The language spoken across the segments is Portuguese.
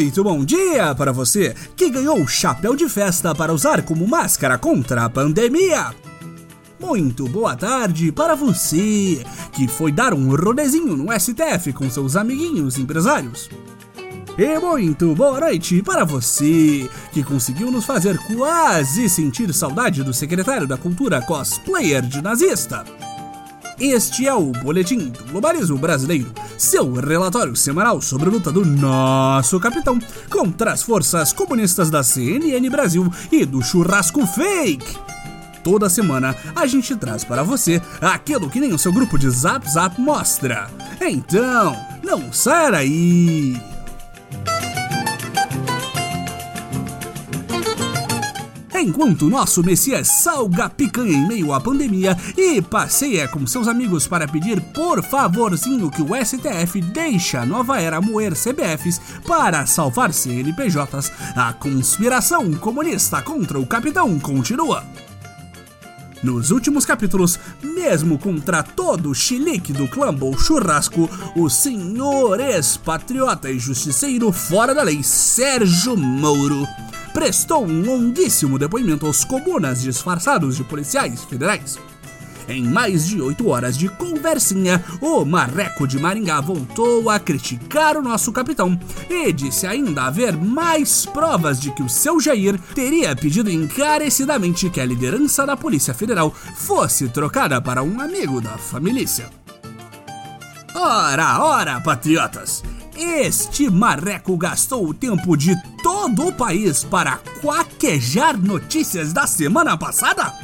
Muito bom dia para você que ganhou o chapéu de festa para usar como máscara contra a pandemia. Muito boa tarde para você que foi dar um rodezinho no STF com seus amiguinhos empresários. E muito boa noite para você que conseguiu nos fazer quase sentir saudade do secretário da Cultura cosplayer de nazista. Este é o Boletim do Globalismo Brasileiro, seu relatório semanal sobre a luta do nosso capitão contra as forças comunistas da CNN Brasil e do Churrasco Fake. Toda semana a gente traz para você aquilo que nem o seu grupo de Zap Zap mostra. Então, não saia daí! Enquanto nosso Messias salga picanha em meio à pandemia e passeia com seus amigos para pedir por favorzinho que o STF deixe a nova era moer CBFs para salvar CNPJs, a conspiração comunista contra o capitão continua. Nos últimos capítulos, mesmo contra todo o chilique do Clambo Churrasco, o senhor ex-patriota e justiceiro fora da lei Sérgio Moro prestou um longuíssimo depoimento aos comunas disfarçados de policiais federais. Em mais de oito horas de conversinha, o Marreco de Maringá voltou a criticar o nosso capitão e disse ainda haver mais provas de que o seu Jair teria pedido encarecidamente que a liderança da Polícia Federal fosse trocada para um amigo da família. Ora, ora, patriotas! Este marreco gastou o tempo de todo o país para quaquejar notícias da semana passada?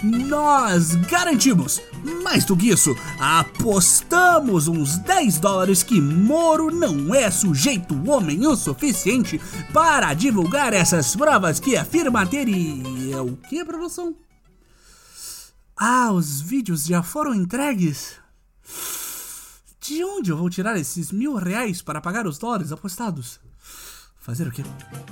Nós garantimos, mais do que isso, apostamos uns 10 dólares que Moro não é sujeito homem o suficiente para divulgar essas provas que afirma ter e. É o que, produção? Ah, os vídeos já foram entregues? De onde eu vou tirar esses mil reais para pagar os dólares apostados? Fazer o quê?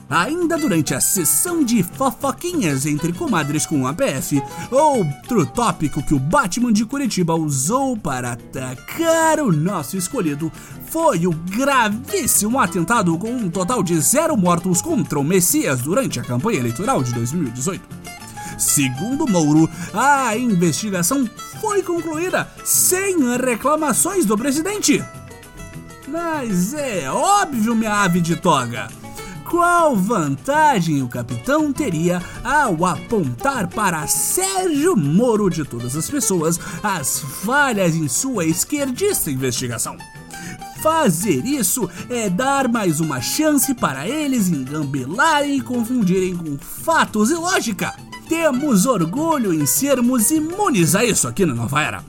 Ainda durante a sessão de fofoquinhas entre comadres com a PF, outro tópico que o Batman de Curitiba usou para atacar o nosso escolhido foi o gravíssimo atentado com um total de zero mortos contra o Messias durante a campanha eleitoral de 2018. Segundo Mouro, a investigação foi concluída sem reclamações do presidente. Mas é óbvio, minha ave de toga. Qual vantagem o capitão teria ao apontar para Sérgio Moro de todas as pessoas as falhas em sua esquerdista investigação? Fazer isso é dar mais uma chance para eles engambelarem e confundirem com fatos e lógica. Temos orgulho em sermos imunes a isso aqui na Nova Era.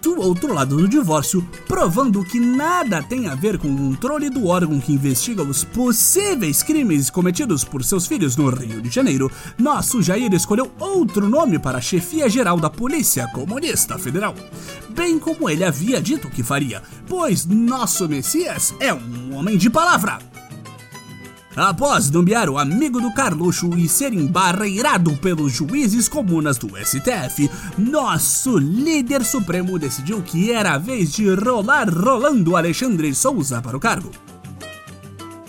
Do outro lado do divórcio, provando que nada tem a ver com o controle do órgão que investiga os possíveis crimes cometidos por seus filhos no Rio de Janeiro, nosso Jair escolheu outro nome para a chefia geral da Polícia Comunista Federal. Bem como ele havia dito que faria, pois nosso Messias é um homem de palavra. Após nomear o amigo do Carluxo e ser embarreirado pelos juízes comunas do STF, nosso líder supremo decidiu que era a vez de rolar Rolando Alexandre Souza para o cargo.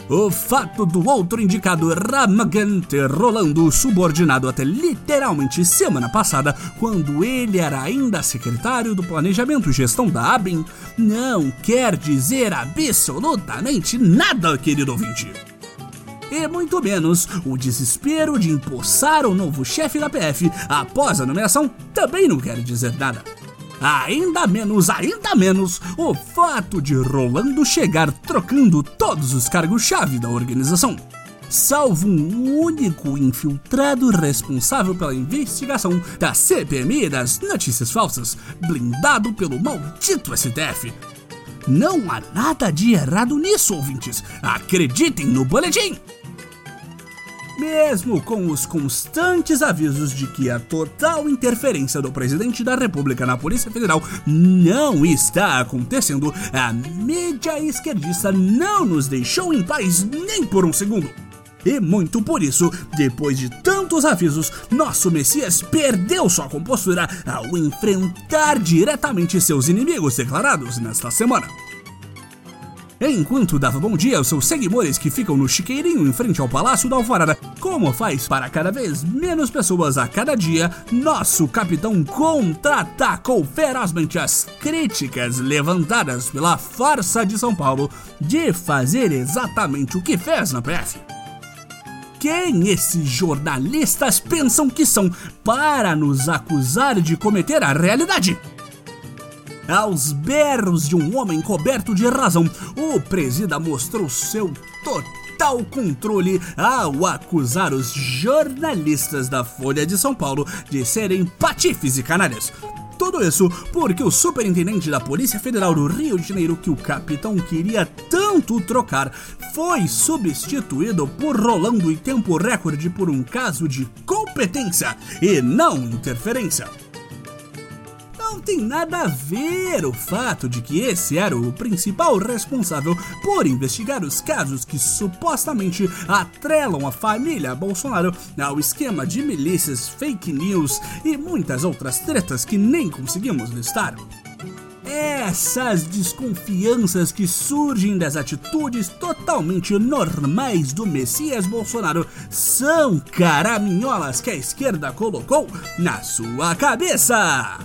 O fato do outro indicado Ramagan ter Rolando subordinado até literalmente semana passada, quando ele era ainda secretário do Planejamento e Gestão da ABIN, não quer dizer absolutamente nada, querido ouvinte e muito menos o desespero de empossar o novo chefe da PF após a nomeação também não quer dizer nada. Ainda menos, ainda menos, o fato de Rolando chegar trocando todos os cargos-chave da organização. Salvo um único infiltrado responsável pela investigação da CPMI das notícias falsas, blindado pelo maldito STF. Não há nada de errado nisso, ouvintes. Acreditem no boletim! Mesmo com os constantes avisos de que a total interferência do presidente da República na Polícia Federal não está acontecendo, a mídia esquerdista não nos deixou em paz nem por um segundo. E muito por isso, depois de tantos avisos, nosso Messias perdeu sua compostura ao enfrentar diretamente seus inimigos declarados nesta semana. Enquanto dava bom dia aos seus seguidores que ficam no chiqueirinho em frente ao Palácio da Alvorada, como faz para cada vez menos pessoas a cada dia, nosso capitão contra-atacou ferozmente as críticas levantadas pela Força de São Paulo de fazer exatamente o que fez na PF quem esses jornalistas pensam que são para nos acusar de cometer a realidade? Aos berros de um homem coberto de razão, o presida mostrou seu total controle ao acusar os jornalistas da Folha de São Paulo de serem patifes e canalhas. Tudo isso porque o superintendente da Polícia Federal do Rio de Janeiro, que o capitão queria tanto trocar, foi substituído por Rolando em tempo recorde por um caso de competência e não interferência não tem nada a ver o fato de que esse era o principal responsável por investigar os casos que supostamente atrelam a família Bolsonaro ao esquema de milícias, fake news e muitas outras tretas que nem conseguimos listar. Essas desconfianças que surgem das atitudes totalmente normais do Messias Bolsonaro são caraminholas que a esquerda colocou na sua cabeça.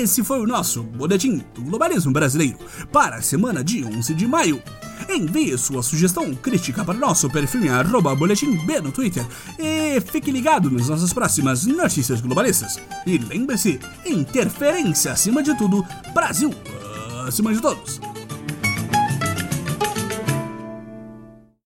Esse foi o nosso Boletim do Globalismo Brasileiro para a semana de 11 de maio. Envie sua sugestão crítica para nosso perfil em arroba boletim B no Twitter e fique ligado nas nossas próximas notícias globalistas. E lembre-se, interferência acima de tudo, Brasil acima de todos.